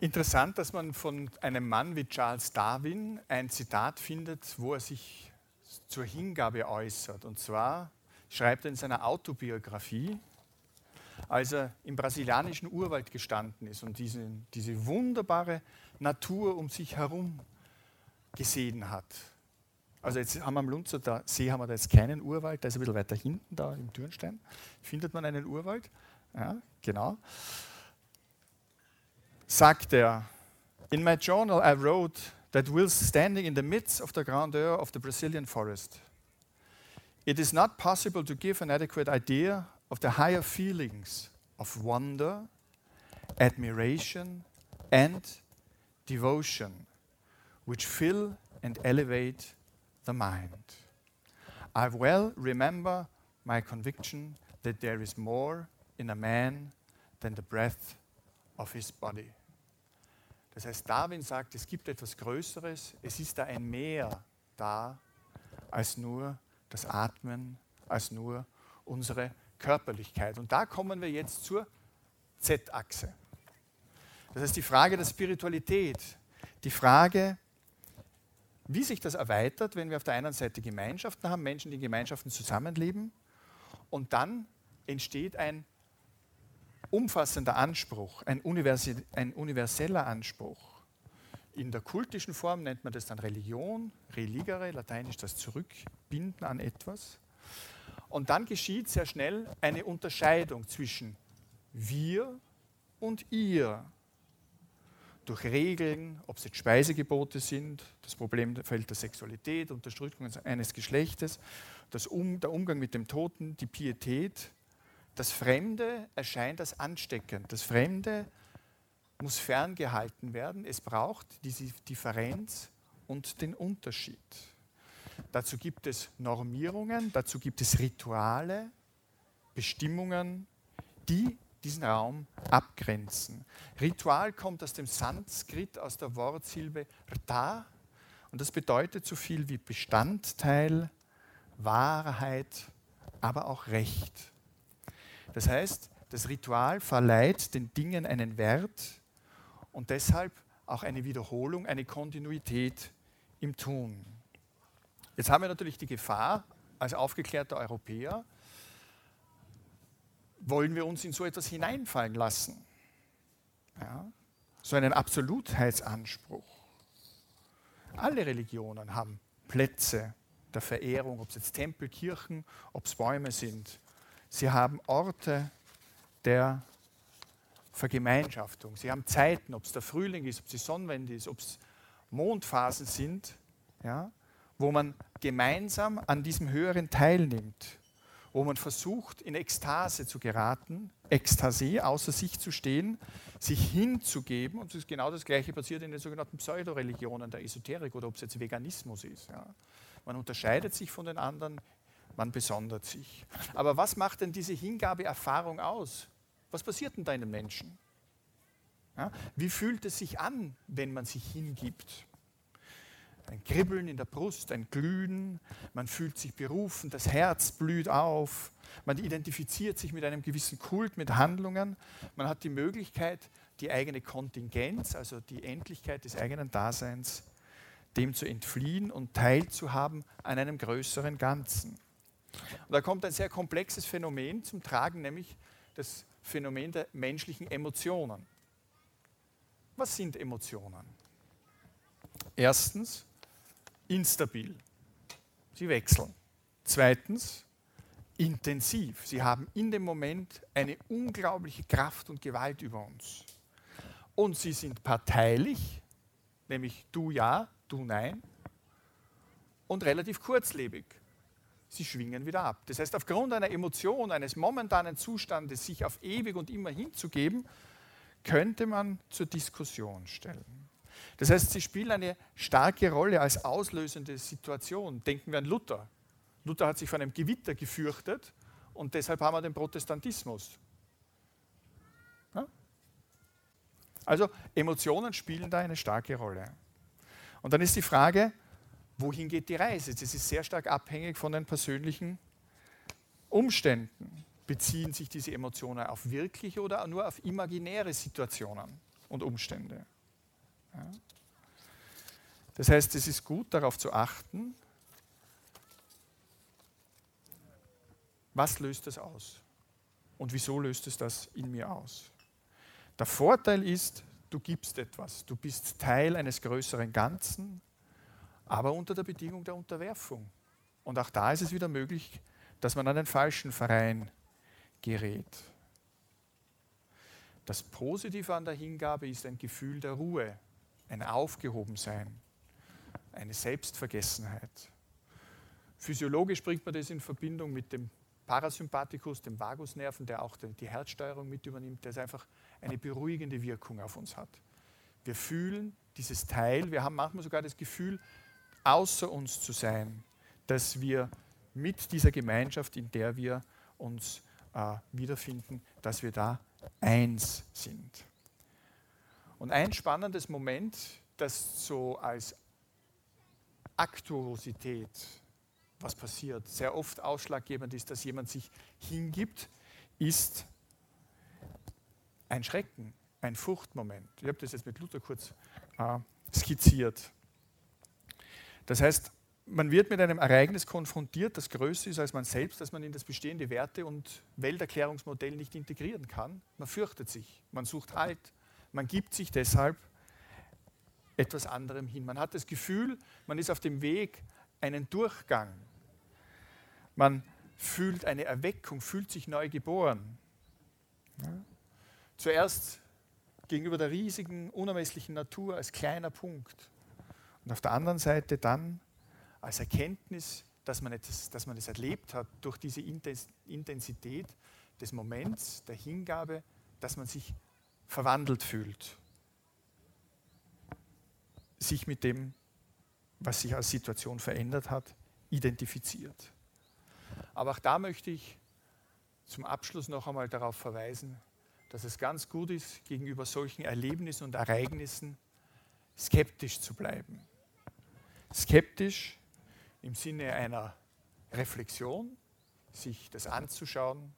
Interessant, dass man von einem Mann wie Charles Darwin ein Zitat findet, wo er sich zur Hingabe äußert. Und zwar schreibt er in seiner Autobiografie, als er im brasilianischen Urwald gestanden ist und diese, diese wunderbare Natur um sich herum gesehen hat. Also jetzt haben wir am Lunzer See haben wir da jetzt keinen Urwald, da ist ein bisschen weiter hinten, da im Dürnstein, findet man einen Urwald. Ja, genau. Sagt er, in my journal I wrote that whilst standing in the midst of the grandeur of the Brazilian forest, it is not possible to give an adequate idea of the higher feelings of wonder, admiration, and devotion which fill and elevate the mind. I well remember my conviction that there is more in a man than the breath of his body. Das heißt, Darwin sagt, es gibt etwas Größeres, es ist da ein Mehr da, als nur das Atmen, als nur unsere Körperlichkeit. Und da kommen wir jetzt zur Z-Achse. Das heißt, die Frage der Spiritualität, die Frage, wie sich das erweitert, wenn wir auf der einen Seite Gemeinschaften haben, Menschen, die in Gemeinschaften zusammenleben, und dann entsteht ein umfassender Anspruch, ein, ein universeller Anspruch. In der kultischen Form nennt man das dann Religion, religere, lateinisch das Zurückbinden an etwas. Und dann geschieht sehr schnell eine Unterscheidung zwischen wir und ihr. Durch Regeln, ob es jetzt Speisegebote sind, das Problemfeld der Sexualität, Unterdrückung eines Geschlechtes, das um, der Umgang mit dem Toten, die Pietät, das Fremde erscheint als ansteckend. Das Fremde muss ferngehalten werden. Es braucht diese Differenz und den Unterschied. Dazu gibt es Normierungen, dazu gibt es Rituale, Bestimmungen, die diesen Raum abgrenzen. Ritual kommt aus dem Sanskrit, aus der Wortsilbe Rta, und das bedeutet so viel wie Bestandteil, Wahrheit, aber auch Recht. Das heißt, das Ritual verleiht den Dingen einen Wert und deshalb auch eine Wiederholung, eine Kontinuität im Tun. Jetzt haben wir natürlich die Gefahr, als aufgeklärter Europäer, wollen wir uns in so etwas hineinfallen lassen. Ja? So einen Absolutheitsanspruch. Alle Religionen haben Plätze der Verehrung, ob es jetzt Tempel, Kirchen, ob es Bäume sind. Sie haben Orte der Vergemeinschaftung. Sie haben Zeiten, ob es der Frühling ist, ob es die Sonnenwende ist, ob es Mondphasen sind, ja, wo man gemeinsam an diesem Höheren teilnimmt, wo man versucht, in Ekstase zu geraten, Ekstase, außer sich zu stehen, sich hinzugeben. Und das ist genau das Gleiche passiert in den sogenannten Pseudoreligionen der Esoterik oder ob es jetzt Veganismus ist. Ja. Man unterscheidet sich von den anderen man besondert sich. Aber was macht denn diese Hingabeerfahrung aus? Was passiert denn da in den Menschen? Ja, wie fühlt es sich an, wenn man sich hingibt? Ein Kribbeln in der Brust, ein Glühen, man fühlt sich berufen, das Herz blüht auf, man identifiziert sich mit einem gewissen Kult, mit Handlungen, man hat die Möglichkeit, die eigene Kontingenz, also die Endlichkeit des eigenen Daseins, dem zu entfliehen und teilzuhaben an einem größeren Ganzen. Und da kommt ein sehr komplexes Phänomen zum Tragen, nämlich das Phänomen der menschlichen Emotionen. Was sind Emotionen? Erstens, instabil. Sie wechseln. Zweitens, intensiv. Sie haben in dem Moment eine unglaubliche Kraft und Gewalt über uns. Und sie sind parteilich, nämlich du ja, du nein, und relativ kurzlebig sie schwingen wieder ab. Das heißt, aufgrund einer Emotion, eines momentanen Zustandes, sich auf ewig und immer hinzugeben, könnte man zur Diskussion stellen. Das heißt, sie spielen eine starke Rolle als auslösende Situation. Denken wir an Luther. Luther hat sich vor einem Gewitter gefürchtet und deshalb haben wir den Protestantismus. Ja? Also Emotionen spielen da eine starke Rolle. Und dann ist die Frage, wohin geht die Reise? Das ist sehr stark abhängig von den persönlichen Umständen. Beziehen sich diese Emotionen auf wirkliche oder nur auf imaginäre Situationen? und Umstände. Ja. Das heißt, es ist gut darauf zu achten, was löst das aus und wieso löst es das in mir aus. Der Vorteil ist, du gibst etwas, du bist Teil eines größeren Ganzen, aber unter der Bedingung der Unterwerfung. Und auch da ist es wieder möglich, dass man an den falschen Verein gerät. Das Positive an der Hingabe ist ein Gefühl der Ruhe, ein Aufgehobensein, eine Selbstvergessenheit. Physiologisch bringt man das in Verbindung mit dem Parasympathikus, dem Vagusnerven, der auch die Herzsteuerung mit übernimmt, der einfach eine beruhigende Wirkung auf uns hat. Wir fühlen dieses Teil, wir haben manchmal sogar das Gefühl, außer uns zu sein, dass wir mit dieser Gemeinschaft, in der wir uns äh, wiederfinden, dass wir da eins sind. Und ein spannendes Moment, das so als Aktuosität, was passiert, sehr oft ausschlaggebend ist, dass jemand sich hingibt, ist ein Schrecken, ein Furchtmoment. Ich habe das jetzt mit Luther kurz äh, skizziert. Das heißt, man wird mit einem Ereignis konfrontiert, das größer ist als man selbst, dass man in das bestehende Werte- und Welterklärungsmodell nicht integrieren kann. Man fürchtet sich, man sucht Halt, man gibt sich deshalb etwas anderem hin. Man hat das Gefühl, man ist auf dem Weg, einen Durchgang. Man fühlt eine Erweckung, fühlt sich neu geboren. Zuerst gegenüber der riesigen, unermesslichen Natur als kleiner Punkt. Und auf der anderen Seite dann als Erkenntnis, dass man, etwas, dass es erlebt hat durch diese Intensität des Moments, der Hingabe, dass man sich verwandelt fühlt. Sich mit dem, was sich als Situation verändert hat, identifiziert. Aber auch da möchte ich zum Abschluss noch einmal darauf verweisen, dass es ganz gut ist, gegenüber solchen Erlebnissen und Ereignissen skeptisch zu bleiben. Skeptisch im Sinne einer Reflexion, sich das anzuschauen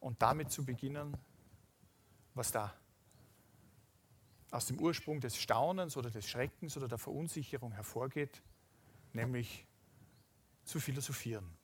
und damit zu beginnen, was da aus dem Ursprung des Staunens oder des Schreckens oder der Verunsicherung hervorgeht, nämlich zu philosophieren.